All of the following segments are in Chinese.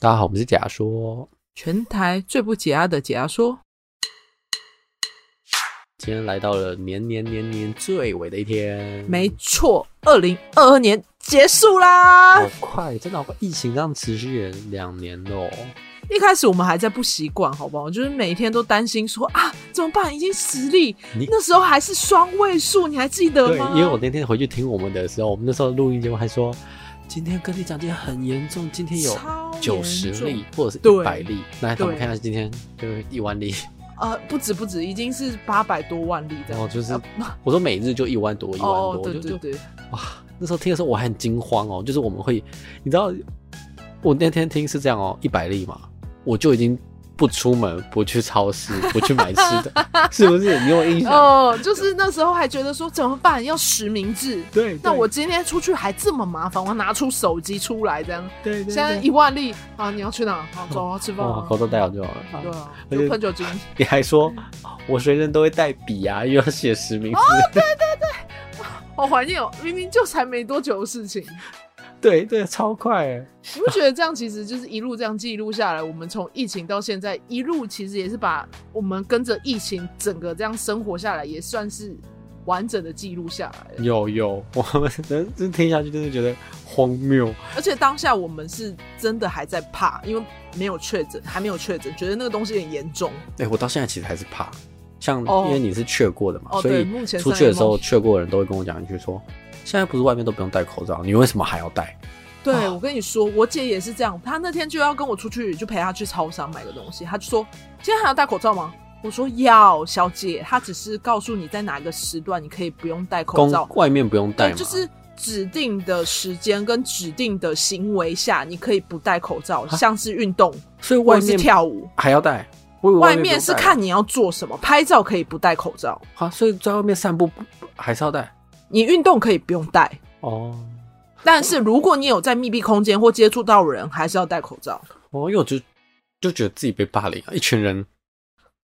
大家好，我们是假说，全台最不解压的解压说。今天来到了年年年年最尾的一天，没错，二零二二年结束啦，好快，真的好快，疫情这样持续了两年喽。一开始我们还在不习惯，好不好？就是每天都担心说啊，怎么办？已经十例，那时候还是双位数，你还记得吗？对，因为我那天回去听我们的时候，我们那时候录音节目还说。今天跟你讲，今天很严重，今天有九十例或者是一百例。来，我们看一下今天就是一万例。呃，不止不止，已经是八百多万例的。然后就是，我说每日就一万多，一万多，哦、对对对，哇！那时候听的时候我还很惊慌哦，就是我们会，你知道，我那天听是这样哦，一百例嘛，我就已经。不出门，不去超市，不去买吃的，是不是？你有印象？哦，就是那时候还觉得说怎么办？要实名制。对。那我今天出去还这么麻烦，我要拿出手机出来这样。对，对对。现在一万例啊！你要去哪？好，走啊，吃饭啊。口罩戴好就好了。对啊。就喷酒精。你还说，我随身都会带笔啊，又要写实名制。哦，对对对，好怀念哦！明明就才没多久的事情。对对，超快哎！你不觉得这样其实就是一路这样记录下来？我们从疫情到现在一路，其实也是把我们跟着疫情整个这样生活下来，也算是完整的记录下来。有有，我们能真听下去，真是觉得荒谬。而且当下我们是真的还在怕，因为没有确诊，还没有确诊，觉得那个东西很严重。哎、欸，我到现在其实还是怕。像因为你是确过的嘛，哦、所以出去的时候确过的人都会跟我讲一句说。现在不是外面都不用戴口罩，你为什么还要戴？对、啊、我跟你说，我姐也是这样。她那天就要跟我出去，就陪她去超商买个东西。她就说：“今天还要戴口罩吗？”我说：“要，小姐。”她只是告诉你在哪一个时段你可以不用戴口罩，外面不用戴，就是指定的时间跟指定的行为下你可以不戴口罩，像是运动，所以外面是跳舞还要戴。外面是看你要做什么，拍照可以不戴口罩。好，所以在外面散步还是要戴。你运动可以不用戴哦，但是如果你有在密闭空间或接触到人，还是要戴口罩。哦，因为我就就觉得自己被霸凌，一群人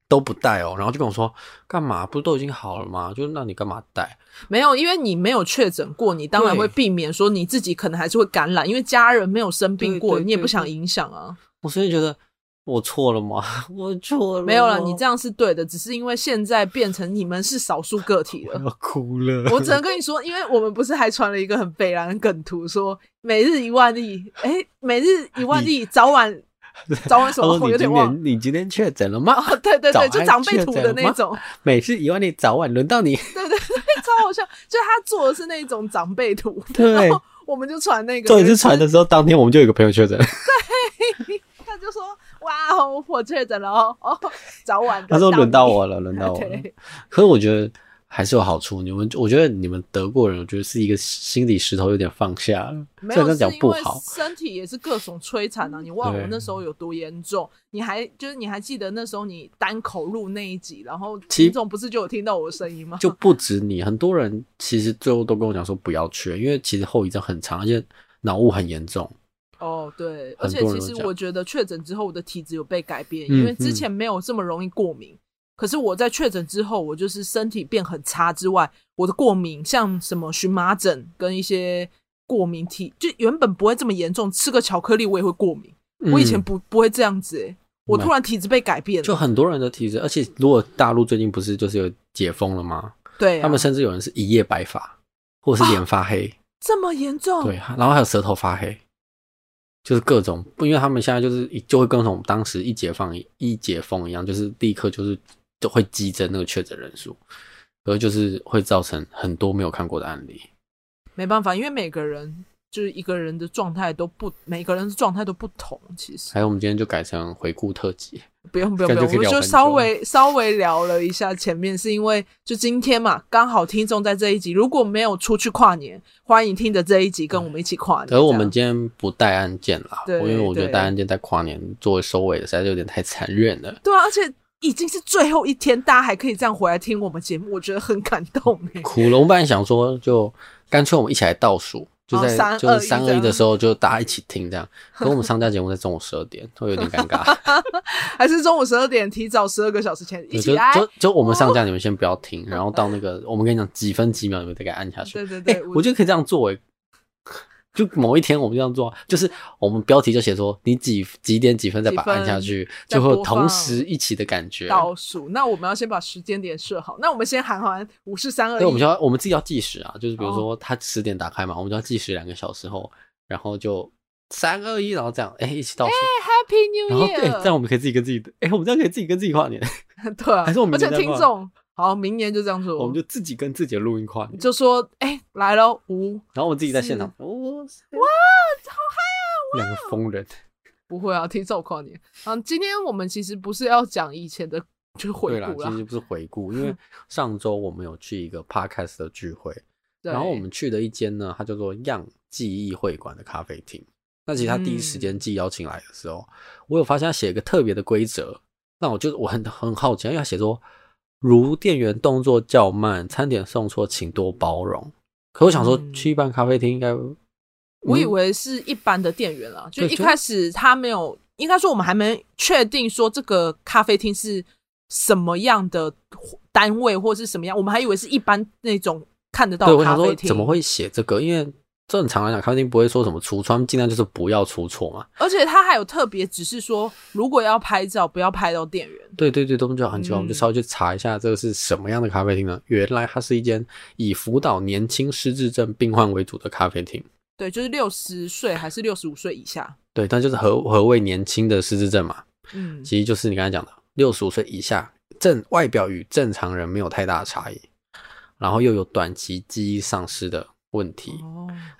都不戴哦，然后就跟我说干嘛？不是都已经好了吗？就那你干嘛戴？没有，因为你没有确诊过，你当然会避免说你自己可能还是会感染，因为家人没有生病过，你也不想影响啊。我所以觉得。我错了吗？我错了。没有了，你这样是对的，只是因为现在变成你们是少数个体了。我要哭了。我只能跟你说，因为我们不是还传了一个很北然的梗图，说每日一万例，哎、欸，每日一万例，早晚 早晚什么？我有点忘。你今天确诊了吗？哦，对对对，就长辈图的那种。每日一万例，早晚轮到你。对对对，超好笑。就他做的是那种长辈图，对，然后我们就传那个。做一次传的时候，当天我们就有一个朋友确诊。对。哇哦，我确诊了哦哦，早晚 他说轮到我了，轮到我了。可是我觉得还是有好处，你们我觉得你们德国人，我觉得是一个心理石头有点放下了。没有，这样讲不好，身体也是各种摧残啊！你忘了我那时候有多严重？你还就是你还记得那时候你单口录那一集，然后听众不是就有听到我的声音吗？就不止你，很多人其实最后都跟我讲说不要去，因为其实后遗症很长，而且脑雾很严重。哦，对，而且其实我觉得确诊之后我的体质有被改变，因为之前没有这么容易过敏。可是我在确诊之后，我就是身体变很差之外，我的过敏像什么荨麻疹跟一些过敏体，就原本不会这么严重，吃个巧克力我也会过敏。嗯、我以前不不会这样子，诶，我突然体质被改变了。就很多人的体质，而且如果大陆最近不是就是有解封了吗？对、啊，他们甚至有人是一夜白发，或者是脸发黑，啊、这么严重？对，然后还有舌头发黑。就是各种不，因为他们现在就是就会跟我们当时一解放一解封一样，就是立刻就是就会激增那个确诊人数，而就是会造成很多没有看过的案例。没办法，因为每个人。就是一个人的状态都不，每个人的状态都不同。其实，还有我们今天就改成回顾特辑，不用不用不用，我们就稍微稍微聊了一下前面，是因为就今天嘛，刚好听众在这一集，如果没有出去跨年，欢迎听着这一集跟我们一起跨年。可是我们今天不带案件啦，对，因为我觉得带案件在跨年作为收尾的，实在是有点太残忍了。对啊，而且已经是最后一天，大家还可以这样回来听我们节目，我觉得很感动。苦了，我们本来想说，就干脆我们一起来倒数。就在就是三二一的时候，就大家一起听这样。可我们上架节目在中午十二点，会有点尴尬。还是中午十二点提早十二个小时前一起来。就就我们上架，你们先不要听，然后到那个我们跟你讲几分几秒，你们再给按下去。对对对，欸，我觉得可以这样做诶。就某一天我们这样做，就是我们标题就写说你几几点几分再把它按下去，就会同时一起的感觉。倒数，那我们要先把时间点设好。那我们先喊完五四三二一，对，我们就要我们自己要计时啊，就是比如说他十点打开嘛，哦、我们就要计时两个小时后，然后就三二一，然后这样哎、欸、一起倒数。哎，Happy New Year！然后对，这样我们可以自己跟自己，哎、欸，我们这样可以自己跟自己跨年。对啊，还是我们而且听众。好，明年就这样做。我们就自己跟自己的录音跨年，就说：“哎、欸，来了五。”然后我们自己在现场，哇，哇，好嗨啊！两个疯人，不会啊，听这跨年。嗯，今天我们其实不是要讲以前的，就是回顾啦。其实不是回顾，因为 上周我们有去一个 podcast 的聚会，然后我们去的一间呢，它叫做样记忆会馆的咖啡厅。那其实他第一时间寄邀请来的时候，嗯、我有发现他写一个特别的规则，那我就我很很好奇，因为他写说。如店员动作较慢，餐点送错，请多包容。可我想说，去一般咖啡厅应该、嗯，我以为是一般的店员啦，就一开始他没有，应该说我们还没确定说这个咖啡厅是什么样的单位或是什么样，我们还以为是一般那种看得到的咖啡厅。对，我想说怎么会写这个？因为。正常来讲，咖啡厅不会说什么橱窗，尽量就是不要出错嘛。而且他还有特别只是说，如果要拍照，不要拍到店员。对对对，都就很奇怪，我们就稍微去查一下，这个是什么样的咖啡厅呢？原来它是一间以辅导年轻失智症病患为主的咖啡厅。对，就是六十岁还是六十五岁以下。对，但就是何何谓年轻的失智症嘛？嗯，其实就是你刚才讲的六十五岁以下，正外表与正常人没有太大的差异，然后又有短期记忆丧失的。问题，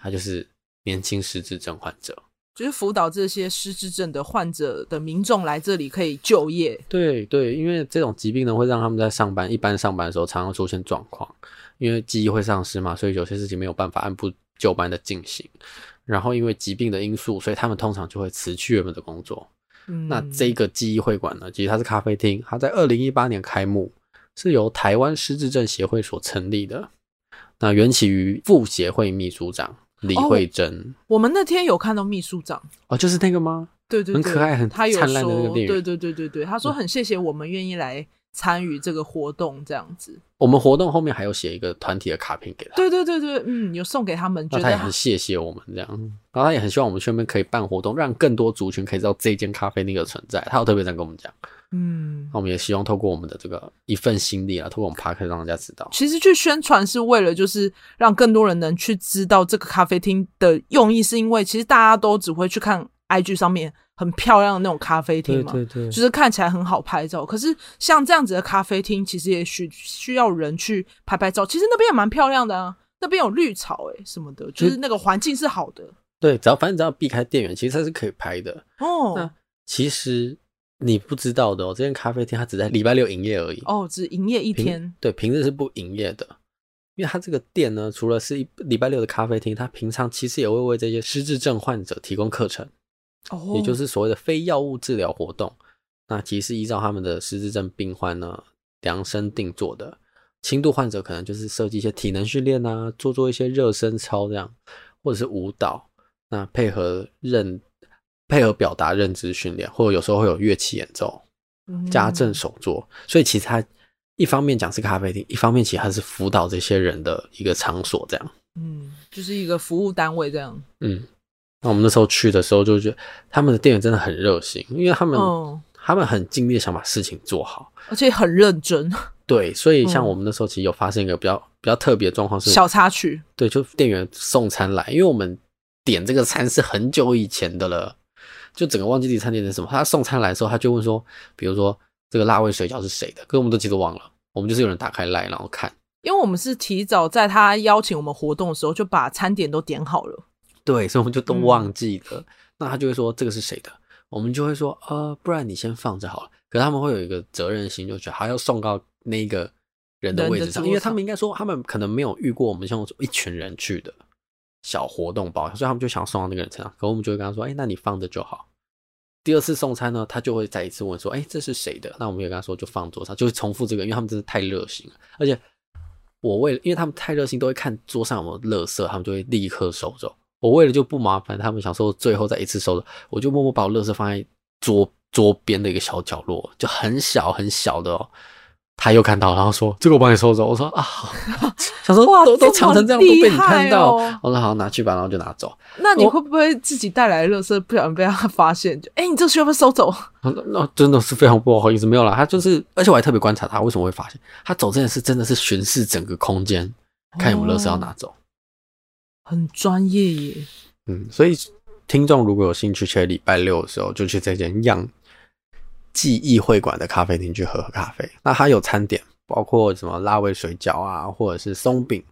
他就是年轻失智症患者，就是辅导这些失智症的患者的民众来这里可以就业。对对，因为这种疾病呢，会让他们在上班，一般上班的时候常常出现状况，因为记忆会丧失嘛，所以有些事情没有办法按部就班的进行。然后因为疾病的因素，所以他们通常就会辞去原本的工作。嗯，那这个记忆会馆呢，其实它是咖啡厅，它在二零一八年开幕，是由台湾失智症协会所成立的。那缘起于副协会秘书长李慧珍。哦，我们那天有看到秘书长哦，就是那个吗？对对对，很可爱，很灿烂的那个电影。对对对对对，他说很谢谢我们愿意来参与这个活动，这样子。我们活动后面还有写一个团体的卡片给他。对对对对，嗯，有送给他们，觉得他也很谢谢我们这样。然后他也很希望我们去那边可以办活动，让更多族群可以知道这间咖啡厅的存在。他有特别这样跟我们讲。嗯，那我们也希望透过我们的这个一份心力啊，透过我们 Podcast 让大家知道。其实去宣传是为了，就是让更多人能去知道这个咖啡厅的用意，是因为其实大家都只会去看 IG 上面很漂亮的那种咖啡厅嘛，对对对，就是看起来很好拍照。可是像这样子的咖啡厅，其实也需需要人去拍拍照。其实那边也蛮漂亮的啊，那边有绿草哎、欸、什么的，就是那个环境是好的。对，只要反正只要避开店员，其实它是可以拍的哦。那其实。你不知道的哦，这间咖啡厅它只在礼拜六营业而已哦，只营业一天。对，平日是不营业的，因为它这个店呢，除了是一礼拜六的咖啡厅，它平常其实也会为这些失智症患者提供课程，哦，也就是所谓的非药物治疗活动。那其实依照他们的失智症病患呢量身定做的，轻度患者可能就是设计一些体能训练啊，做做一些热身操这样，或者是舞蹈，那配合认。配合表达认知训练，或者有时候会有乐器演奏、家政手作，所以其实它一方面讲是咖啡厅，一方面其实它是辅导这些人的一个场所，这样。嗯，就是一个服务单位这样。嗯，那我们那时候去的时候就觉得他们的店员真的很热心，因为他们、哦、他们很尽力想把事情做好，而且很认真。对，所以像我们那时候其实有发生一个比较比较特别的状况是小插曲。对，就店员送餐来，因为我们点这个餐是很久以前的了。就整个忘记自己餐点是什么，他送餐来的时候，他就问说，比如说这个辣味水饺是谁的？可是我们都其实忘了，我们就是有人打开来然后看，因为我们是提早在他邀请我们活动的时候就把餐点都点好了，对，所以我们就都忘记了。嗯、那他就会说这个是谁的？我们就会说呃，不然你先放着好了。可是他们会有一个责任心，就觉得还要送到那个人的位置上，因为他们应该说他们可能没有遇过我们像一群人去的。小活动包，所以他们就想送到那个人身上，可我们就会跟他说：“哎、那你放着就好。”第二次送餐呢，他就会再一次问说：“哎、这是谁的？”那我们也跟他说：“就放桌上。”就会重复这个，因为他们真的太热心了。而且我为了，因为他们太热心，都会看桌上有没有垃圾，他们就会立刻收走。我为了就不麻烦他们，想说最后再一次收走，我就默默把我垃圾放在桌桌边的一个小角落，就很小很小的哦。他又看到，然后说：“这个我帮你收走。”我说：“啊，好。”想说：“哇，都都藏成这样，都被你看到。哦”我说：“好，拿去吧。”然后就拿走。那你会不会自己带来的垃圾不小心被他发现？就哎、欸，你这个需要不要收走？那真的是非常不好意思，没有啦。他就是，而且我还特别观察他为什么会发现他走这件事，真的是巡视整个空间，看有没有垃圾要拿走，哦、很专业耶。嗯，所以听众如果有兴趣，去礼拜六的时候就去这间样。记忆会馆的咖啡厅去喝喝咖啡，那它有餐点，包括什么辣味水饺啊，或者是松饼、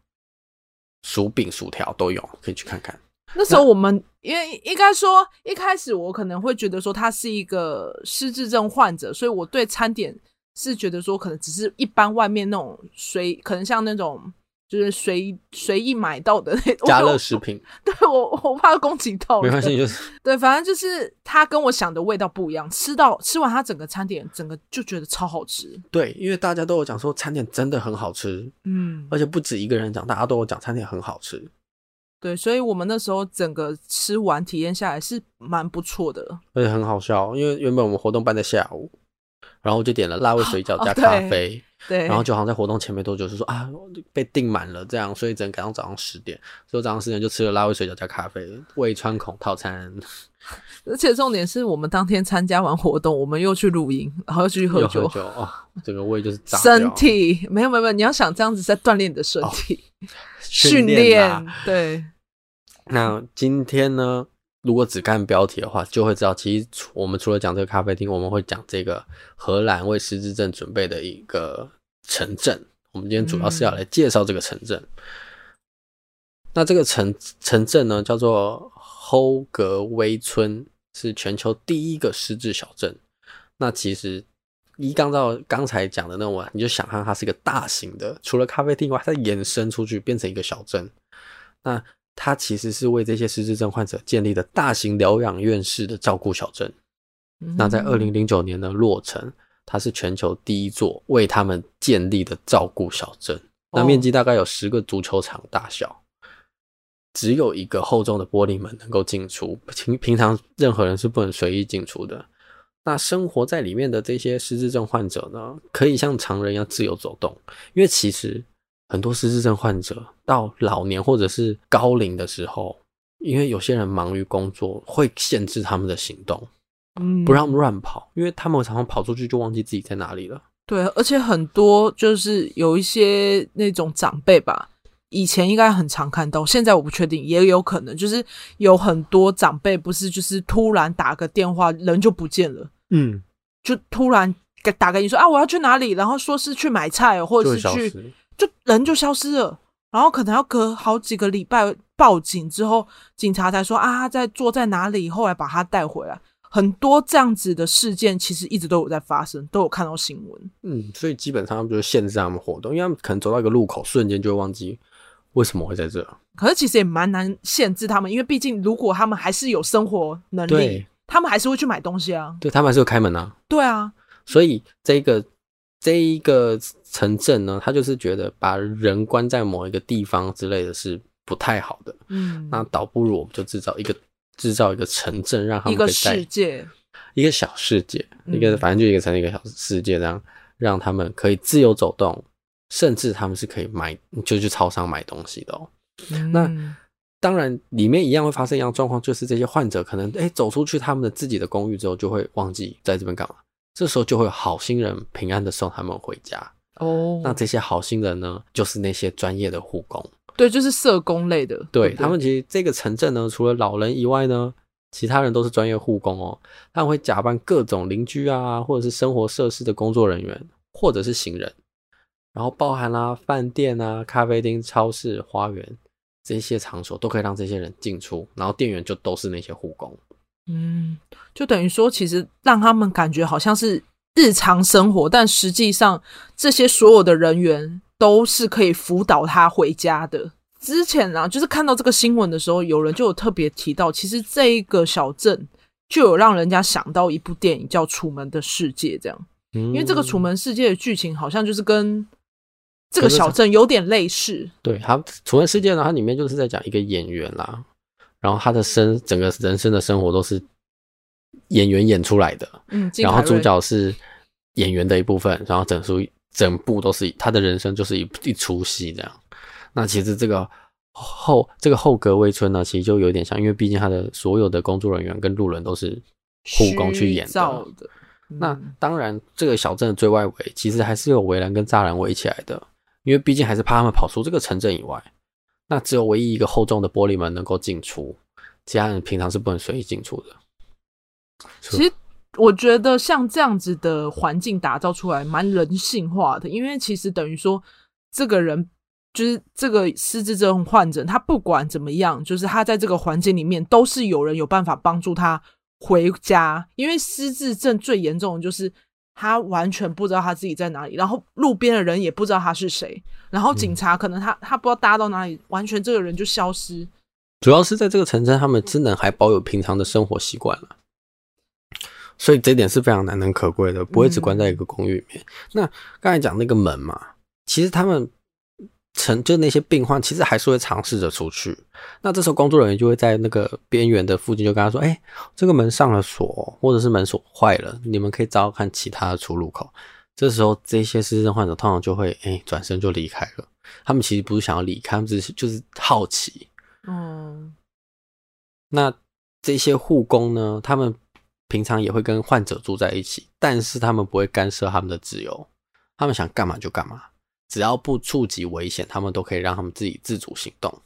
薯饼、薯条都有，可以去看看。那时候我们因为应该说一开始我可能会觉得说他是一个失智症患者，所以我对餐点是觉得说可能只是一般外面那种水，可能像那种。就是随随意买到的那种家乐食品，对我我怕攻击到，没关系，就是对，反正就是它跟我想的味道不一样。吃到吃完它整个餐点，整个就觉得超好吃。对，因为大家都有讲说餐点真的很好吃，嗯，而且不止一个人讲，大家都有讲餐点很好吃。对，所以我们那时候整个吃完体验下来是蛮不错的，而且很好笑，因为原本我们活动办在下午，然后我就点了辣味水饺加咖啡。哦对，然后就好像在活动前没多久就说啊被订满了这样，所以只能赶到早上十点，所以早上十点就吃了辣味水饺加咖啡，胃穿孔套餐。而且重点是我们当天参加完活动，我们又去露营，然后又去喝酒，喝酒哦，整个胃就是炸。身体没有没有没有，你要想这样子在锻炼你的身体，哦、训练对。那今天呢？如果只看标题的话，就会知道，其实我们除了讲这个咖啡厅，我们会讲这个荷兰为失智症准备的一个城镇。我们今天主要是要来介绍这个城镇。那这个城城镇呢，叫做齁格威村，是全球第一个失智小镇。那其实一刚到刚才讲的那晚，你就想象它是一个大型的，除了咖啡厅外，它延伸出去变成一个小镇。那它其实是为这些失智症患者建立的大型疗养院式的照顾小镇。那在二零零九年的落成，它是全球第一座为他们建立的照顾小镇。那面积大概有十个足球场大小，只有一个厚重的玻璃门能够进出，平平常任何人是不能随意进出的。那生活在里面的这些失智症患者呢，可以像常人一样自由走动，因为其实。很多失智症患者到老年或者是高龄的时候，因为有些人忙于工作，会限制他们的行动，嗯，不让他们乱跑，因为他们常常跑出去就忘记自己在哪里了。对，而且很多就是有一些那种长辈吧，以前应该很常看到，现在我不确定，也有可能就是有很多长辈不是就是突然打个电话人就不见了，嗯，就突然打给你说啊我要去哪里，然后说是去买菜或者是去。就人就消失了，然后可能要隔好几个礼拜报警之后，警察才说啊，他在坐在哪里，后来把他带回来。很多这样子的事件其实一直都有在发生，都有看到新闻。嗯，所以基本上他们就是限制他们活动，因为他们可能走到一个路口，瞬间就会忘记为什么会在这。可是其实也蛮难限制他们，因为毕竟如果他们还是有生活能力，他们还是会去买东西啊。对，他们还是会开门啊。对啊，所以这个。这一个城镇呢，他就是觉得把人关在某一个地方之类的是不太好的。嗯，那倒不如我们就制造一个制造一个城镇，让他们可以在一个世界，一个小世界，一个反正就一个城，一个小世界，这样让他们可以自由走动，甚至他们是可以买就去超商买东西的哦。嗯、那当然里面一样会发生一样状况，就是这些患者可能哎走出去他们的自己的公寓之后，就会忘记在这边干嘛。这时候就会有好心人平安的送他们回家哦。那这些好心人呢，就是那些专业的护工，对，就是社工类的。对，他们，其实这个城镇呢，除了老人以外呢，其他人都是专业护工哦。他们会假扮各种邻居啊，或者是生活设施的工作人员，或者是行人，然后包含啦、啊、饭店啊、咖啡厅、超市、花园这些场所，都可以让这些人进出，然后店员就都是那些护工。嗯，就等于说，其实让他们感觉好像是日常生活，但实际上这些所有的人员都是可以辅导他回家的。之前啊，就是看到这个新闻的时候，有人就有特别提到，其实这一个小镇就有让人家想到一部电影叫《楚门的世界》这样，因为这个《楚门世界》的剧情好像就是跟这个小镇有点类似。对，它《楚门世界》呢，它里面就是在讲一个演员啦。然后他的生整个人生的生活都是演员演出来的，嗯，然后主角是演员的一部分，然后整出整部都是他的人生就是一一出戏这样。那其实这个后这个后格威村呢，其实就有点像，因为毕竟他的所有的工作人员跟路人都是护工去演的。的嗯、那当然，这个小镇的最外围其实还是有围栏跟栅栏围起来的，因为毕竟还是怕他们跑出这个城镇以外。那只有唯一一个厚重的玻璃门能够进出，其他人平常是不能随意进出的。其实我觉得像这样子的环境打造出来蛮人性化的，因为其实等于说这个人就是这个失智症患者，他不管怎么样，就是他在这个环境里面都是有人有办法帮助他回家。因为失智症最严重的就是他完全不知道他自己在哪里，然后路边的人也不知道他是谁。然后警察可能他他不知道搭到哪里，完全这个人就消失。主要是在这个城镇，他们只能还保有平常的生活习惯了，所以这点是非常难能可贵的，不会只关在一个公寓里面。嗯、那刚才讲那个门嘛，其实他们城就那些病患，其实还是会尝试着出去。那这时候工作人员就会在那个边缘的附近就跟他说：“哎，这个门上了锁，或者是门锁坏了，你们可以找找看其他的出入口。”这时候，这些失智症患者通常就会哎转身就离开了。他们其实不是想要离开，他们只是就是好奇。嗯，那这些护工呢？他们平常也会跟患者住在一起，但是他们不会干涉他们的自由。他们想干嘛就干嘛，只要不触及危险，他们都可以让他们自己自主行动。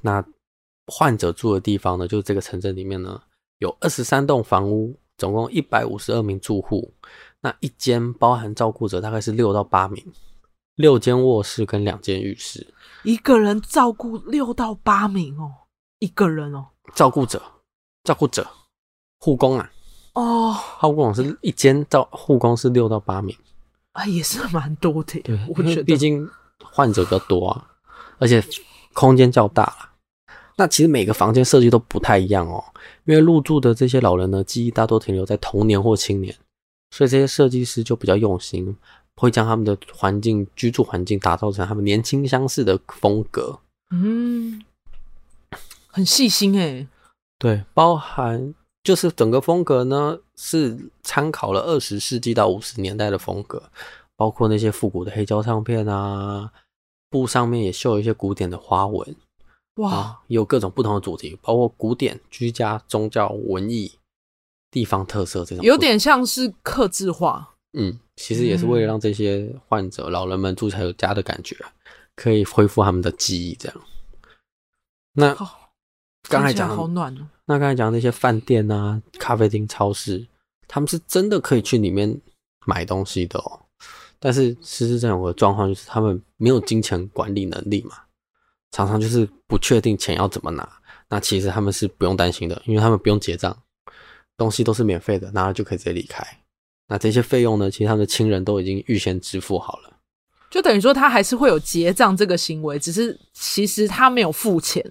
那患者住的地方呢？就是这个城镇里面呢，有二十三栋房屋。总共一百五十二名住户，那一间包含照顾者大概是六到八名，六间卧室跟两间浴室，一个人照顾六到八名哦，一个人哦，照顾者，照顾者，护工啊，哦，护工是一间照护工是六到八名，啊，也是蛮多的，对，我觉得毕竟患者比较多啊，而且空间较大了。那其实每个房间设计都不太一样哦，因为入住的这些老人呢，记忆大多停留在童年或青年，所以这些设计师就比较用心，会将他们的环境、居住环境打造成他们年轻相似的风格。嗯，很细心诶。对，包含就是整个风格呢，是参考了二十世纪到五十年代的风格，包括那些复古的黑胶唱片啊，布上面也绣一些古典的花纹。哇，有各种不同的主题，包括古典、居家、宗教、文艺、地方特色这种，有点像是刻字化。嗯，其实也是为了让这些患者、嗯、老人们住才有家的感觉，可以恢复他们的记忆。这样。那刚才讲好暖哦。那刚才讲那些饭店啊、咖啡厅、超市，他们是真的可以去里面买东西的哦。但是事实上有个状况就是，他们没有金钱管理能力嘛。常常就是不确定钱要怎么拿，那其实他们是不用担心的，因为他们不用结账，东西都是免费的，拿了就可以直接离开。那这些费用呢，其实他们的亲人都已经预先支付好了，就等于说他还是会有结账这个行为，只是其实他没有付钱，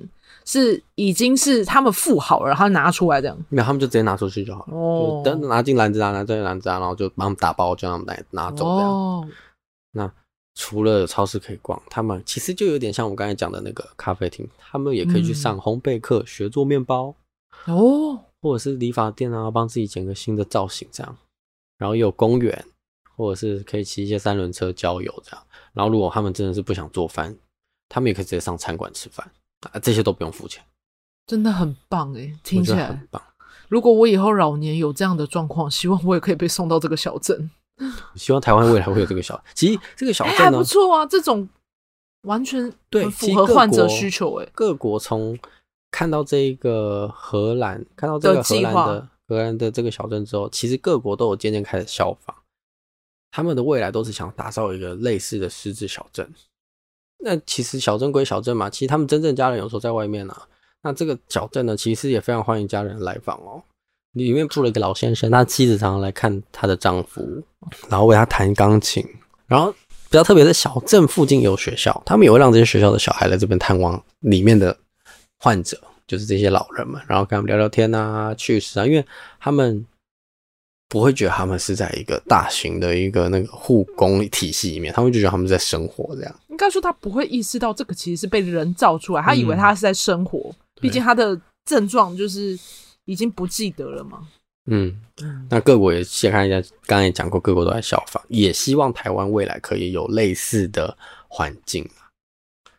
是已经是他们付好了，然后拿出来这样。没有，他们就直接拿出去就好了，哦，等拿进篮子啊，拿进篮子啊，然后就帮他们打包，就让他们拿拿走这样。哦，那。除了有超市可以逛，他们其实就有点像我们刚才讲的那个咖啡厅，他们也可以去上烘焙课，嗯、学做面包哦，或者是理发店啊，帮自己剪个新的造型这样。然后有公园，或者是可以骑一些三轮车郊游这样。然后如果他们真的是不想做饭，他们也可以直接上餐馆吃饭啊，这些都不用付钱，真的很棒诶，听起来很棒。如果我以后老年有这样的状况，希望我也可以被送到这个小镇。希望台湾未来会有这个小，其实这个小镇、欸、还不错啊，这种完全对符合患者需求诶。各国从看到这个荷兰，看到这个荷兰的荷兰的这个小镇之后，其实各国都有渐渐开始效仿，他们的未来都是想打造一个类似的失智小镇。那其实小镇归小镇嘛，其实他们真正家人有时候在外面、啊。那这个小镇呢，其实也非常欢迎家人来访哦。里面住了一个老先生，他妻子常常来看他的丈夫，然后为他弹钢琴。然后比较特别的，小镇附近有学校，他们也会让这些学校的小孩来这边探望里面的患者，就是这些老人们，然后跟他们聊聊天啊、趣事啊，因为他们不会觉得他们是在一个大型的一个那个护工体系里面，他们就觉得他们在生活这样。应该说他不会意识到这个其实是被人造出来，他以为他是在生活，嗯、毕竟他的症状就是。已经不记得了嘛？嗯，那各国也先看一下，刚才也讲过，各国都在效仿，也希望台湾未来可以有类似的环境。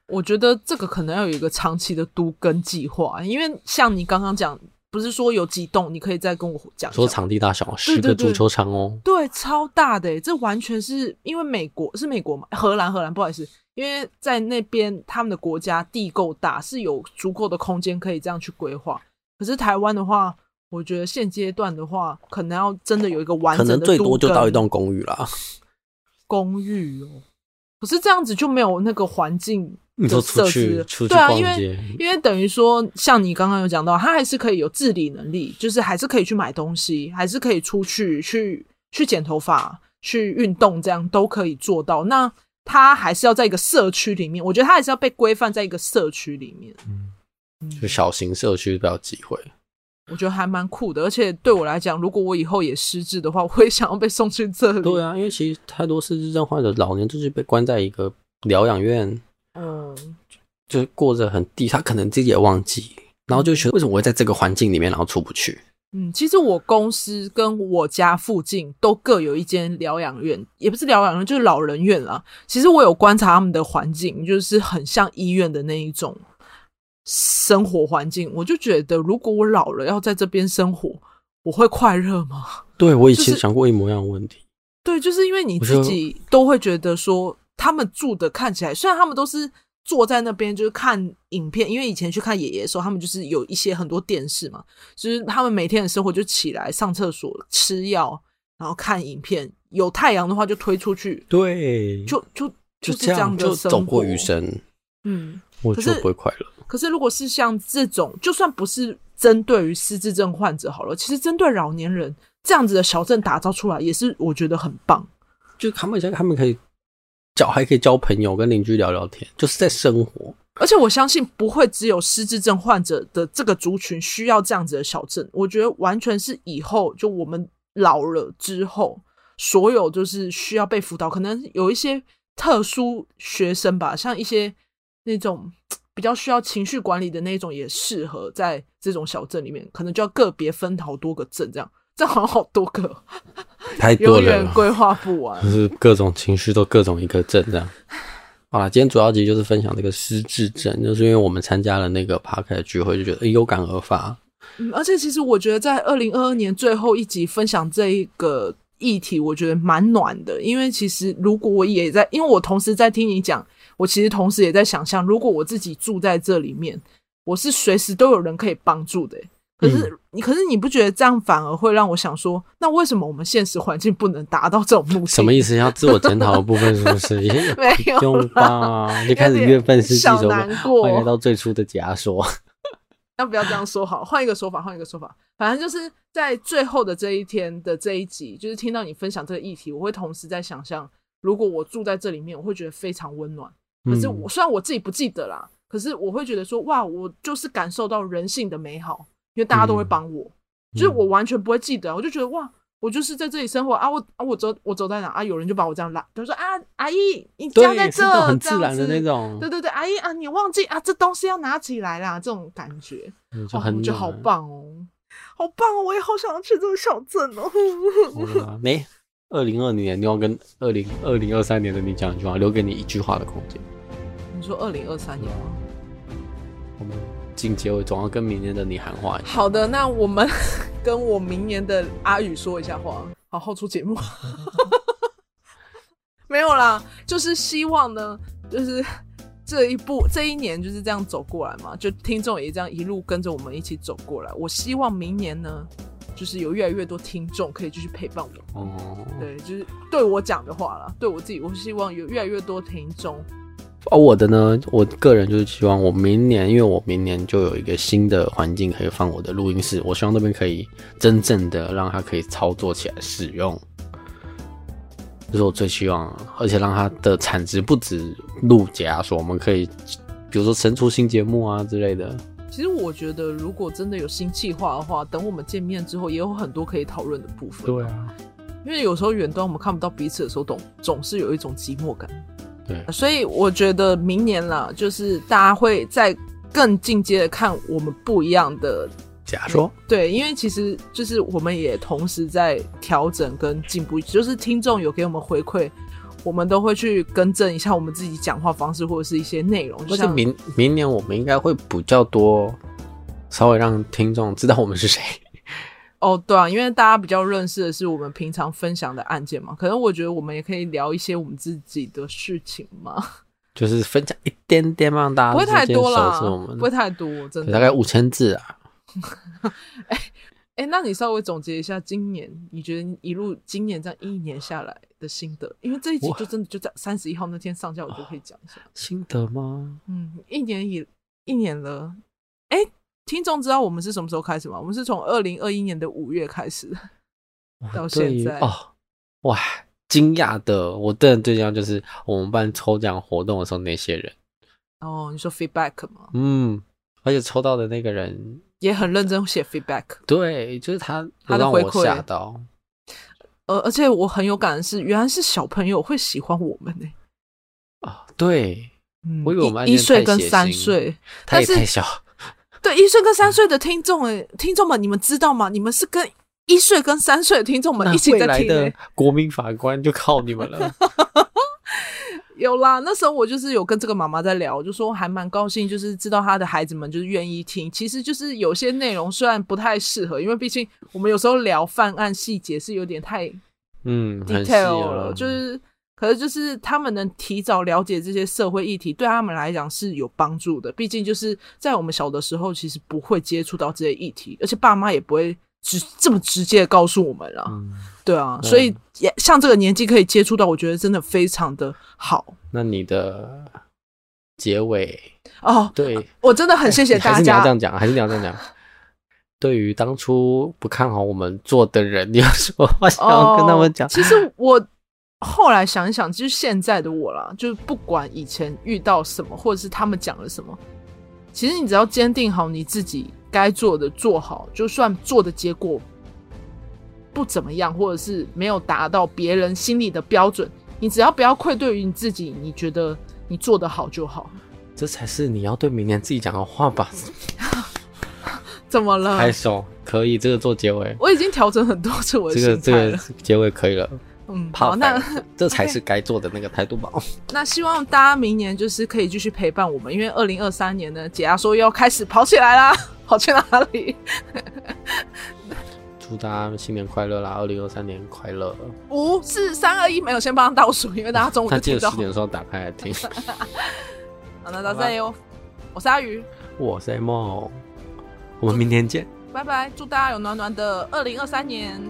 我觉得这个可能要有一个长期的都根计划，因为像你刚刚讲，不是说有几栋，你可以再跟我讲。说场地大小十个足球场哦，对，超大的，这完全是因为美国是美国嘛，荷兰荷兰，不好意思，因为在那边他们的国家地够大，是有足够的空间可以这样去规划。可是台湾的话，我觉得现阶段的话，可能要真的有一个完整的，可能最多就到一栋公寓啦。公寓哦，可是这样子就没有那个环境。你说出去，出去对啊，因为因为等于说，像你刚刚有讲到，他还是可以有自理能力，就是还是可以去买东西，还是可以出去去去剪头发、去运动，这样都可以做到。那他还是要在一个社区里面，我觉得他还是要被规范在一个社区里面。嗯，就小型社区比较机会，我觉得还蛮酷的。而且对我来讲，如果我以后也失智的话，我也想要被送去这里。对啊，因为其实太多失智症患者老年就是被关在一个疗养院。嗯，就过着很低，他可能自己也忘记，然后就觉得为什么我会在这个环境里面，然后出不去？嗯，其实我公司跟我家附近都各有一间疗养院，也不是疗养院，就是老人院啦。其实我有观察他们的环境，就是很像医院的那一种生活环境。我就觉得，如果我老了要在这边生活，我会快乐吗？对，我以前想过一模一样的问题。对，就是因为你自己都会觉得说。他们住的看起来，虽然他们都是坐在那边就是看影片，因为以前去看爷爷的时候，他们就是有一些很多电视嘛，就是他们每天的生活就起来上厕所、吃药，然后看影片。有太阳的话就推出去，对，就就就是这样的生活，走过余生。嗯，我就不会快乐。可是如果是像这种，就算不是针对于失智症患者好了，其实针对老年人这样子的小镇打造出来，也是我觉得很棒。就他们现在他们可以。脚还可以交朋友，跟邻居聊聊天，就是在生活。而且我相信不会只有失智症患者的这个族群需要这样子的小镇，我觉得完全是以后就我们老了之后，所有就是需要被辅导，可能有一些特殊学生吧，像一些那种比较需要情绪管理的那种，也适合在这种小镇里面，可能就要个别分好多个镇这样。这好像好多个，太多了，规划不完。就是各种情绪都各种一个症这样。好啦，今天主要集就是分享这个失智症，就是因为我们参加了那个 Podcast 聚会，就觉得有感而发。嗯，而且其实我觉得在二零二二年最后一集分享这一个议题，我觉得蛮暖的。因为其实如果我也在，因为我同时在听你讲，我其实同时也在想象，如果我自己住在这里面，我是随时都有人可以帮助的。可是你，可是你不觉得这样反而会让我想说，那为什么我们现实环境不能达到这种目的？什么意思？要自我检讨的部分是不是？没有吧？就开始月份是小难过，欢迎来到最初的假说。要不要这样说好？换一个说法，换一个说法。反正就是在最后的这一天的这一集，就是听到你分享这个议题，我会同时在想象，如果我住在这里面，我会觉得非常温暖。可是我虽然我自己不记得啦，可是我会觉得说，哇，我就是感受到人性的美好。因为大家都会帮我，嗯、就是我完全不会记得，嗯、我就觉得哇，我就是在这里生活啊，我啊我走我走在哪啊，有人就把我这样拉，就说啊阿姨你家在这，很自然的那种，对对对，阿姨啊你忘记啊这东西要拿起来啦，这种感觉，嗯、就很、哦、我觉得好棒哦，好棒哦，我也好想要去这个小镇哦。没，二零二零年你要跟二零二零二三年的你讲一句话，留给你一句话的空间。你说二零二三年吗？进结尾总要跟明年的你喊话。好的，那我们 跟我明年的阿宇说一下话，好后出节目。没有啦，就是希望呢，就是这一步这一年就是这样走过来嘛，就听众也这样一路跟着我们一起走过来。我希望明年呢，就是有越来越多听众可以继续陪伴我。哦，对，就是对我讲的话啦，对我自己，我希望有越来越多听众。而、哦、我的呢，我个人就是希望我明年，因为我明年就有一个新的环境可以放我的录音室，我希望那边可以真正的让它可以操作起来使用，这是我最希望，而且让它的产值不止录加，说我们可以，比如说生出新节目啊之类的。其实我觉得，如果真的有新计划的话，等我们见面之后，也有很多可以讨论的部分。对啊，因为有时候远端我们看不到彼此的时候，总总是有一种寂寞感。对，所以我觉得明年了，就是大家会再更进阶的看我们不一样的假说对，因为其实就是我们也同时在调整跟进步，就是听众有给我们回馈，我们都会去更正一下我们自己讲话方式或者是一些内容。而且明明年我们应该会比较多，稍微让听众知道我们是谁。哦，对啊，因为大家比较认识的是我们平常分享的案件嘛，可能我觉得我们也可以聊一些我们自己的事情嘛，就是分享一点点嘛，让大家不会太多啦，不会太多，真的大概五千字啊。哎哎，那你稍微总结一下今年，你觉得一路今年这样一年下来的心得？因为这一集就真的就在三十一号那天上架，我就可以讲一下心得吗？嗯，一年以一年了，哎。听众知道我们是什么时候开始吗？我们是从二零二一年的五月开始到现在哦。哇，惊讶的！我个人最惊讶就是我们办抽奖活动的时候那些人。哦，你说 feedback 吗？嗯，而且抽到的那个人也很认真写 feedback。对，就是他，他的回馈吓到。呃，而且我很有感的是，原来是小朋友会喜欢我们呢。啊，对，嗯，我以为我们一岁跟三岁，他也太小。对一岁跟三岁的听众诶，听众们，你们知道吗？你们是跟一岁跟三岁的听众们一起在听的。国民法官就靠你们了。有啦，那时候我就是有跟这个妈妈在聊，就说还蛮高兴，就是知道她的孩子们就是愿意听。其实就是有些内容虽然不太适合，因为毕竟我们有时候聊犯案细节是有点太嗯 detail 了，就是。可是，就是他们能提早了解这些社会议题，对他们来讲是有帮助的。毕竟，就是在我们小的时候，其实不会接触到这些议题，而且爸妈也不会直这么直接的告诉我们了。嗯、对啊，所以也像这个年纪可以接触到，我觉得真的非常的好。那你的结尾哦，对，我真的很谢谢大家。还是你要这样讲，还是你要这样讲？对于当初不看好我们做的人，你有什么话想要跟他们讲。哦、其实我。后来想一想，就是现在的我啦，就是不管以前遇到什么，或者是他们讲了什么，其实你只要坚定好你自己该做的做好，就算做的结果不怎么样，或者是没有达到别人心里的标准，你只要不要愧对于你自己，你觉得你做得好就好。这才是你要对明年自己讲的话吧？怎么了？拍手可以，这个做结尾。我已经调整很多次我的心态了。这个这个结尾可以了。嗯，好，那 这才是该做的那个态度吧。那希望大家明年就是可以继续陪伴我们，因为二零二三年呢，解压说又要开始跑起来啦，跑去哪里？祝大家新年快乐啦！二零二三年快乐。五四三二一，没有先帮他倒数，因为大家中午十点的时候打开来听。好，那到这里哦。我是阿鱼，我是梦，我们明天见，拜拜！祝大家有暖暖的二零二三年。